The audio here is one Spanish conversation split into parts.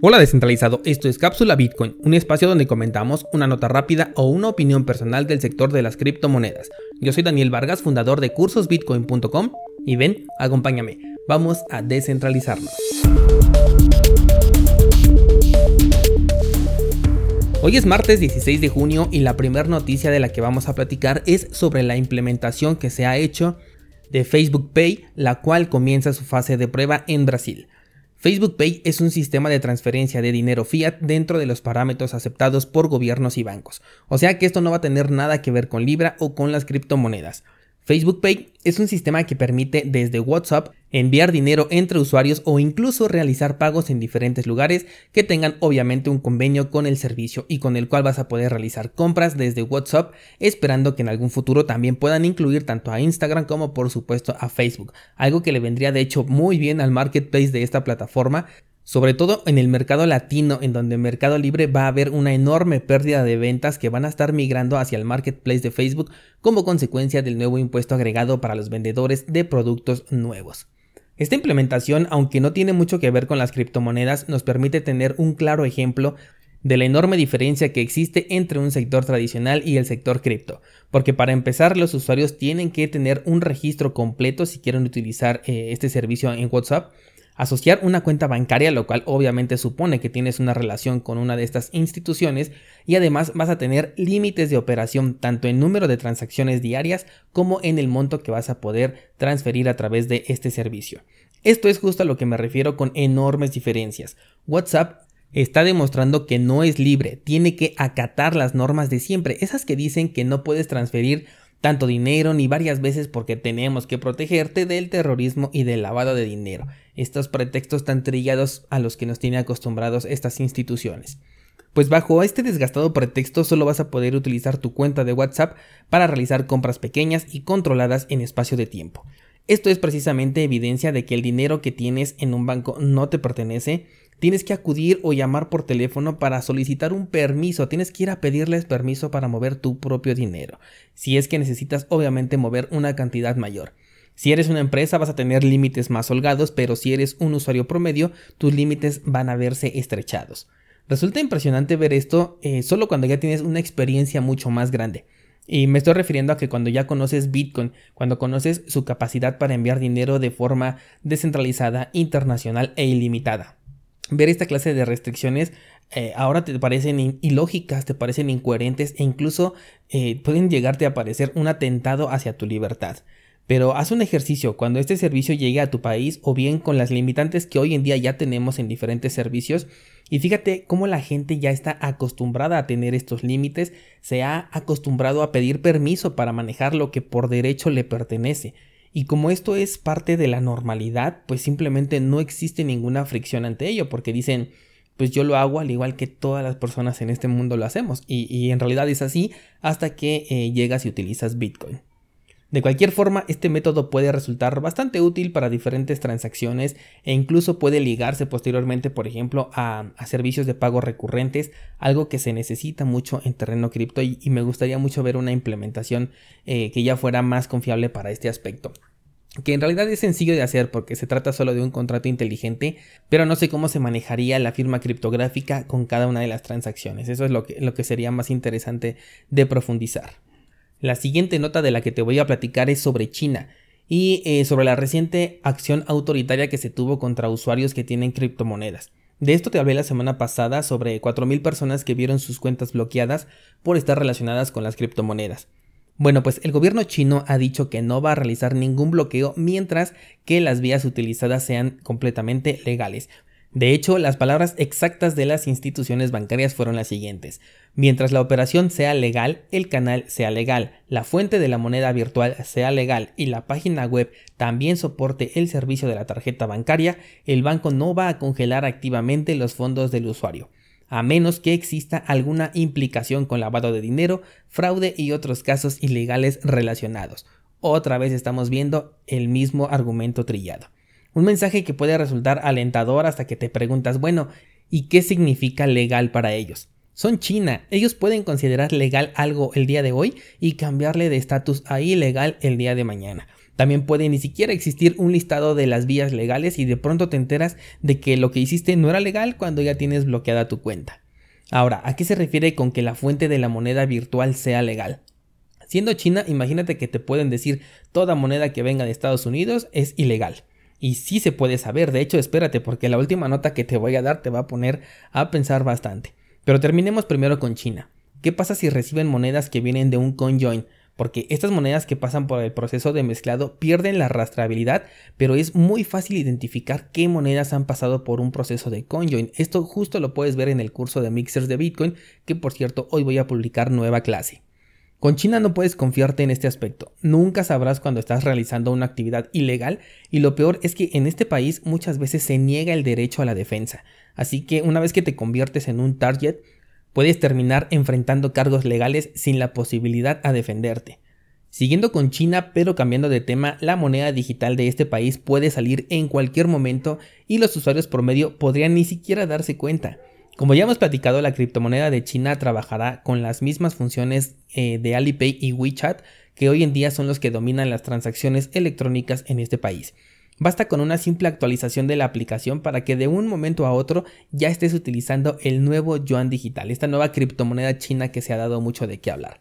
Hola descentralizado, esto es Cápsula Bitcoin, un espacio donde comentamos una nota rápida o una opinión personal del sector de las criptomonedas. Yo soy Daniel Vargas, fundador de cursosbitcoin.com y ven, acompáñame, vamos a descentralizarnos. Hoy es martes 16 de junio y la primera noticia de la que vamos a platicar es sobre la implementación que se ha hecho de Facebook Pay, la cual comienza su fase de prueba en Brasil. Facebook Pay es un sistema de transferencia de dinero fiat dentro de los parámetros aceptados por gobiernos y bancos, o sea que esto no va a tener nada que ver con Libra o con las criptomonedas. Facebook Pay es un sistema que permite desde WhatsApp enviar dinero entre usuarios o incluso realizar pagos en diferentes lugares que tengan obviamente un convenio con el servicio y con el cual vas a poder realizar compras desde WhatsApp esperando que en algún futuro también puedan incluir tanto a Instagram como por supuesto a Facebook, algo que le vendría de hecho muy bien al marketplace de esta plataforma sobre todo en el mercado latino, en donde Mercado Libre va a haber una enorme pérdida de ventas que van a estar migrando hacia el marketplace de Facebook como consecuencia del nuevo impuesto agregado para los vendedores de productos nuevos. Esta implementación, aunque no tiene mucho que ver con las criptomonedas, nos permite tener un claro ejemplo de la enorme diferencia que existe entre un sector tradicional y el sector cripto, porque para empezar los usuarios tienen que tener un registro completo si quieren utilizar eh, este servicio en WhatsApp Asociar una cuenta bancaria, lo cual obviamente supone que tienes una relación con una de estas instituciones y además vas a tener límites de operación tanto en número de transacciones diarias como en el monto que vas a poder transferir a través de este servicio. Esto es justo a lo que me refiero con enormes diferencias. WhatsApp está demostrando que no es libre, tiene que acatar las normas de siempre, esas que dicen que no puedes transferir tanto dinero ni varias veces porque tenemos que protegerte del terrorismo y del lavado de dinero. Estos pretextos tan trillados a los que nos tienen acostumbrados estas instituciones. Pues bajo este desgastado pretexto solo vas a poder utilizar tu cuenta de WhatsApp para realizar compras pequeñas y controladas en espacio de tiempo. Esto es precisamente evidencia de que el dinero que tienes en un banco no te pertenece tienes que acudir o llamar por teléfono para solicitar un permiso, tienes que ir a pedirles permiso para mover tu propio dinero, si es que necesitas obviamente mover una cantidad mayor. Si eres una empresa vas a tener límites más holgados, pero si eres un usuario promedio, tus límites van a verse estrechados. Resulta impresionante ver esto eh, solo cuando ya tienes una experiencia mucho más grande. Y me estoy refiriendo a que cuando ya conoces Bitcoin, cuando conoces su capacidad para enviar dinero de forma descentralizada, internacional e ilimitada ver esta clase de restricciones eh, ahora te parecen ilógicas, te parecen incoherentes e incluso eh, pueden llegarte a parecer un atentado hacia tu libertad. Pero haz un ejercicio cuando este servicio llegue a tu país o bien con las limitantes que hoy en día ya tenemos en diferentes servicios y fíjate cómo la gente ya está acostumbrada a tener estos límites, se ha acostumbrado a pedir permiso para manejar lo que por derecho le pertenece. Y como esto es parte de la normalidad, pues simplemente no existe ninguna fricción ante ello, porque dicen, pues yo lo hago al igual que todas las personas en este mundo lo hacemos. Y, en realidad es así hasta que eh, llegas y utilizas Bitcoin. De cualquier forma, este método puede resultar bastante útil para diferentes transacciones e incluso puede ligarse posteriormente, por ejemplo, a, servicios de pago recurrentes, algo que se necesita mucho en terreno cripto y, me gustaría mucho ver una implementación eh, que ya fuera más confiable para este aspecto que en realidad es sencillo de hacer porque se trata solo de un contrato inteligente, pero no sé cómo se manejaría la firma criptográfica con cada una de las transacciones. Eso es lo que, lo que sería más interesante de profundizar. La siguiente nota de la que te voy a platicar es sobre China y eh, sobre la reciente acción autoritaria que se tuvo contra usuarios que tienen criptomonedas. De esto te hablé la semana pasada sobre 4.000 personas que vieron sus cuentas bloqueadas por estar relacionadas con las criptomonedas. Bueno, pues el gobierno chino ha dicho que no va a realizar ningún bloqueo mientras que las vías utilizadas sean completamente legales. De hecho, las palabras exactas de las instituciones bancarias fueron las siguientes. Mientras la operación sea legal, el canal sea legal, la fuente de la moneda virtual sea legal y la página web también soporte el servicio de la tarjeta bancaria, el banco no va a congelar activamente los fondos del usuario a menos que exista alguna implicación con lavado de dinero, fraude y otros casos ilegales relacionados. Otra vez estamos viendo el mismo argumento trillado. Un mensaje que puede resultar alentador hasta que te preguntas, bueno, ¿y qué significa legal para ellos? Son China, ellos pueden considerar legal algo el día de hoy y cambiarle de estatus a ilegal el día de mañana. También puede ni siquiera existir un listado de las vías legales y de pronto te enteras de que lo que hiciste no era legal cuando ya tienes bloqueada tu cuenta. Ahora, ¿a qué se refiere con que la fuente de la moneda virtual sea legal? Siendo China, imagínate que te pueden decir toda moneda que venga de Estados Unidos es ilegal. Y sí se puede saber, de hecho espérate porque la última nota que te voy a dar te va a poner a pensar bastante. Pero terminemos primero con China. ¿Qué pasa si reciben monedas que vienen de un conjoin? porque estas monedas que pasan por el proceso de mezclado pierden la rastreabilidad, pero es muy fácil identificar qué monedas han pasado por un proceso de conjoin. Esto justo lo puedes ver en el curso de mixers de Bitcoin, que por cierto hoy voy a publicar nueva clase. Con China no puedes confiarte en este aspecto. Nunca sabrás cuando estás realizando una actividad ilegal y lo peor es que en este país muchas veces se niega el derecho a la defensa. Así que una vez que te conviertes en un target, puedes terminar enfrentando cargos legales sin la posibilidad a defenderte. Siguiendo con China, pero cambiando de tema, la moneda digital de este país puede salir en cualquier momento y los usuarios promedio podrían ni siquiera darse cuenta. Como ya hemos platicado, la criptomoneda de China trabajará con las mismas funciones eh, de Alipay y WeChat, que hoy en día son los que dominan las transacciones electrónicas en este país. Basta con una simple actualización de la aplicación para que de un momento a otro ya estés utilizando el nuevo yuan digital, esta nueva criptomoneda china que se ha dado mucho de qué hablar.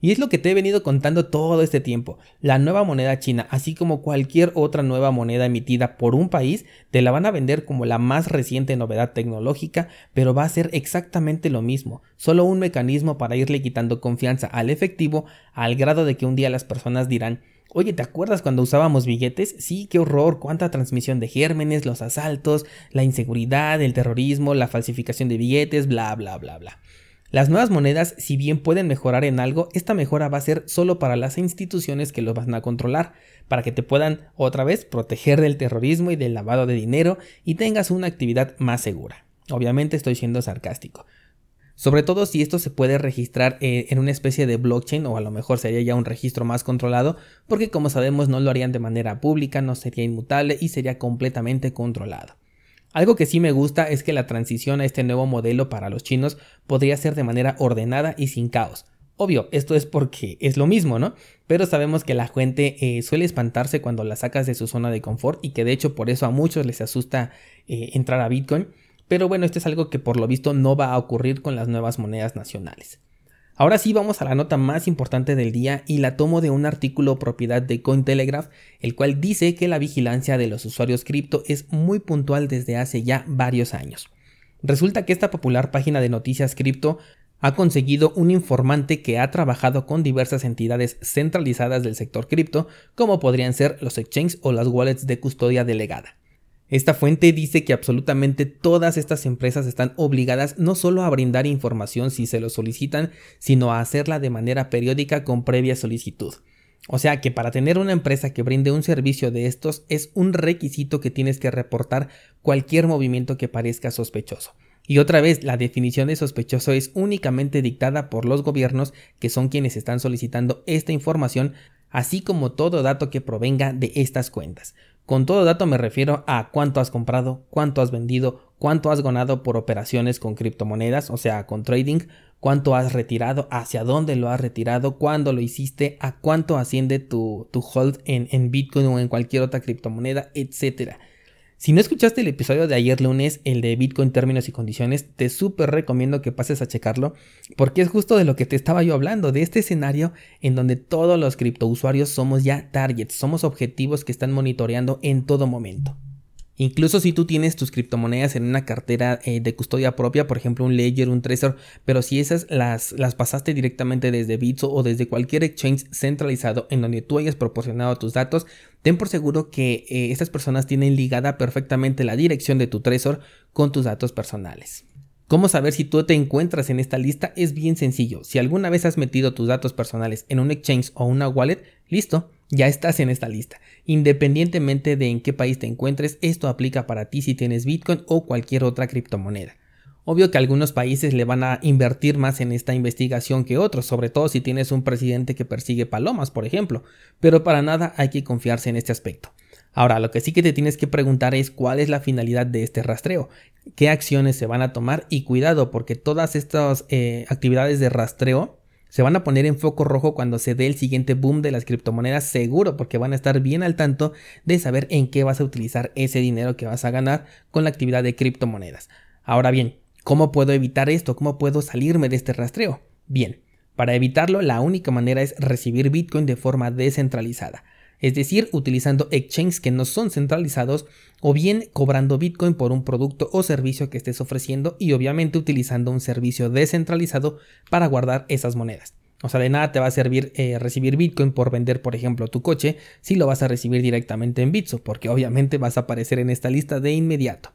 Y es lo que te he venido contando todo este tiempo. La nueva moneda china, así como cualquier otra nueva moneda emitida por un país, te la van a vender como la más reciente novedad tecnológica, pero va a ser exactamente lo mismo, solo un mecanismo para irle quitando confianza al efectivo al grado de que un día las personas dirán, Oye, ¿te acuerdas cuando usábamos billetes? Sí, qué horror, cuánta transmisión de gérmenes, los asaltos, la inseguridad, el terrorismo, la falsificación de billetes, bla, bla, bla, bla. Las nuevas monedas, si bien pueden mejorar en algo, esta mejora va a ser solo para las instituciones que lo van a controlar, para que te puedan otra vez proteger del terrorismo y del lavado de dinero y tengas una actividad más segura. Obviamente estoy siendo sarcástico. Sobre todo si esto se puede registrar eh, en una especie de blockchain o a lo mejor sería ya un registro más controlado, porque como sabemos no lo harían de manera pública, no sería inmutable y sería completamente controlado. Algo que sí me gusta es que la transición a este nuevo modelo para los chinos podría ser de manera ordenada y sin caos. Obvio, esto es porque es lo mismo, ¿no? Pero sabemos que la gente eh, suele espantarse cuando la sacas de su zona de confort y que de hecho por eso a muchos les asusta eh, entrar a Bitcoin. Pero bueno, esto es algo que por lo visto no va a ocurrir con las nuevas monedas nacionales. Ahora sí vamos a la nota más importante del día y la tomo de un artículo propiedad de Cointelegraph, el cual dice que la vigilancia de los usuarios cripto es muy puntual desde hace ya varios años. Resulta que esta popular página de noticias cripto ha conseguido un informante que ha trabajado con diversas entidades centralizadas del sector cripto, como podrían ser los exchanges o las wallets de custodia delegada. Esta fuente dice que absolutamente todas estas empresas están obligadas no solo a brindar información si se lo solicitan, sino a hacerla de manera periódica con previa solicitud. O sea que para tener una empresa que brinde un servicio de estos es un requisito que tienes que reportar cualquier movimiento que parezca sospechoso. Y otra vez, la definición de sospechoso es únicamente dictada por los gobiernos que son quienes están solicitando esta información, así como todo dato que provenga de estas cuentas. Con todo dato me refiero a cuánto has comprado, cuánto has vendido, cuánto has ganado por operaciones con criptomonedas, o sea, con trading, cuánto has retirado, hacia dónde lo has retirado, cuándo lo hiciste, a cuánto asciende tu, tu hold en, en Bitcoin o en cualquier otra criptomoneda, etcétera. Si no escuchaste el episodio de ayer lunes, el de Bitcoin términos y condiciones, te súper recomiendo que pases a checarlo, porque es justo de lo que te estaba yo hablando, de este escenario en donde todos los criptousuarios somos ya targets, somos objetivos que están monitoreando en todo momento. Incluso si tú tienes tus criptomonedas en una cartera eh, de custodia propia, por ejemplo un Ledger, un Trezor, pero si esas las, las pasaste directamente desde Bitso o desde cualquier exchange centralizado en donde tú hayas proporcionado tus datos, ten por seguro que eh, estas personas tienen ligada perfectamente la dirección de tu Trezor con tus datos personales. ¿Cómo saber si tú te encuentras en esta lista? Es bien sencillo. Si alguna vez has metido tus datos personales en un exchange o una wallet, listo, ya estás en esta lista. Independientemente de en qué país te encuentres, esto aplica para ti si tienes Bitcoin o cualquier otra criptomoneda. Obvio que algunos países le van a invertir más en esta investigación que otros, sobre todo si tienes un presidente que persigue palomas, por ejemplo, pero para nada hay que confiarse en este aspecto. Ahora, lo que sí que te tienes que preguntar es cuál es la finalidad de este rastreo, qué acciones se van a tomar y cuidado porque todas estas eh, actividades de rastreo se van a poner en foco rojo cuando se dé el siguiente boom de las criptomonedas seguro porque van a estar bien al tanto de saber en qué vas a utilizar ese dinero que vas a ganar con la actividad de criptomonedas. Ahora bien, ¿cómo puedo evitar esto? ¿Cómo puedo salirme de este rastreo? Bien, para evitarlo la única manera es recibir Bitcoin de forma descentralizada es decir, utilizando exchanges que no son centralizados o bien cobrando Bitcoin por un producto o servicio que estés ofreciendo y obviamente utilizando un servicio descentralizado para guardar esas monedas. O sea, de nada te va a servir eh, recibir Bitcoin por vender, por ejemplo, tu coche si lo vas a recibir directamente en Bitso, porque obviamente vas a aparecer en esta lista de inmediato.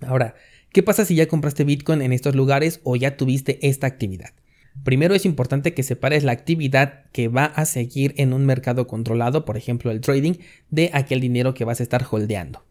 Ahora, ¿qué pasa si ya compraste Bitcoin en estos lugares o ya tuviste esta actividad? Primero es importante que separes la actividad que va a seguir en un mercado controlado, por ejemplo el trading, de aquel dinero que vas a estar holdeando.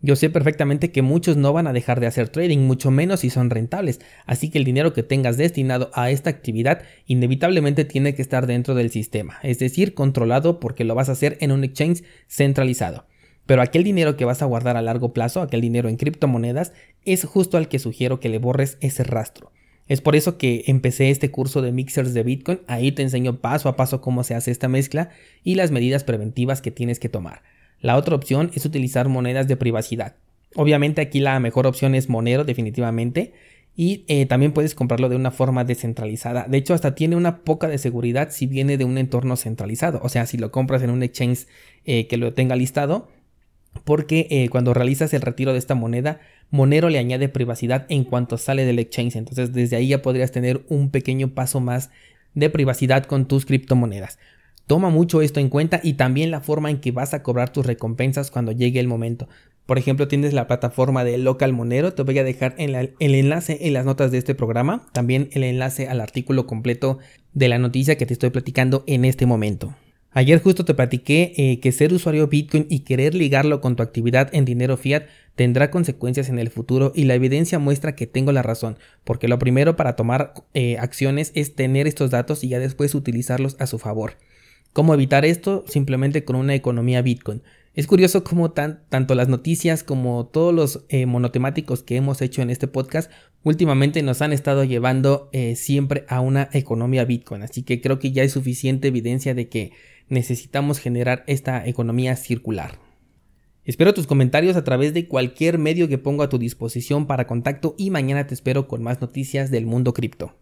Yo sé perfectamente que muchos no van a dejar de hacer trading, mucho menos si son rentables, así que el dinero que tengas destinado a esta actividad inevitablemente tiene que estar dentro del sistema, es decir, controlado porque lo vas a hacer en un exchange centralizado. Pero aquel dinero que vas a guardar a largo plazo, aquel dinero en criptomonedas, es justo al que sugiero que le borres ese rastro. Es por eso que empecé este curso de mixers de Bitcoin. Ahí te enseño paso a paso cómo se hace esta mezcla y las medidas preventivas que tienes que tomar. La otra opción es utilizar monedas de privacidad. Obviamente aquí la mejor opción es Monero definitivamente y eh, también puedes comprarlo de una forma descentralizada. De hecho hasta tiene una poca de seguridad si viene de un entorno centralizado. O sea, si lo compras en un exchange eh, que lo tenga listado, porque eh, cuando realizas el retiro de esta moneda, Monero le añade privacidad en cuanto sale del exchange. Entonces desde ahí ya podrías tener un pequeño paso más de privacidad con tus criptomonedas. Toma mucho esto en cuenta y también la forma en que vas a cobrar tus recompensas cuando llegue el momento. Por ejemplo, tienes la plataforma de Local Monero, te voy a dejar el enlace en las notas de este programa, también el enlace al artículo completo de la noticia que te estoy platicando en este momento. Ayer justo te platiqué eh, que ser usuario Bitcoin y querer ligarlo con tu actividad en dinero fiat tendrá consecuencias en el futuro y la evidencia muestra que tengo la razón, porque lo primero para tomar eh, acciones es tener estos datos y ya después utilizarlos a su favor. ¿Cómo evitar esto? Simplemente con una economía Bitcoin. Es curioso cómo tanto las noticias como todos los eh, monotemáticos que hemos hecho en este podcast últimamente nos han estado llevando siempre a una economía Bitcoin. Así que creo que ya hay suficiente evidencia de que necesitamos generar esta economía circular. Espero tus comentarios a través de cualquier medio que pongo a tu disposición para contacto y mañana te espero con más noticias del mundo cripto.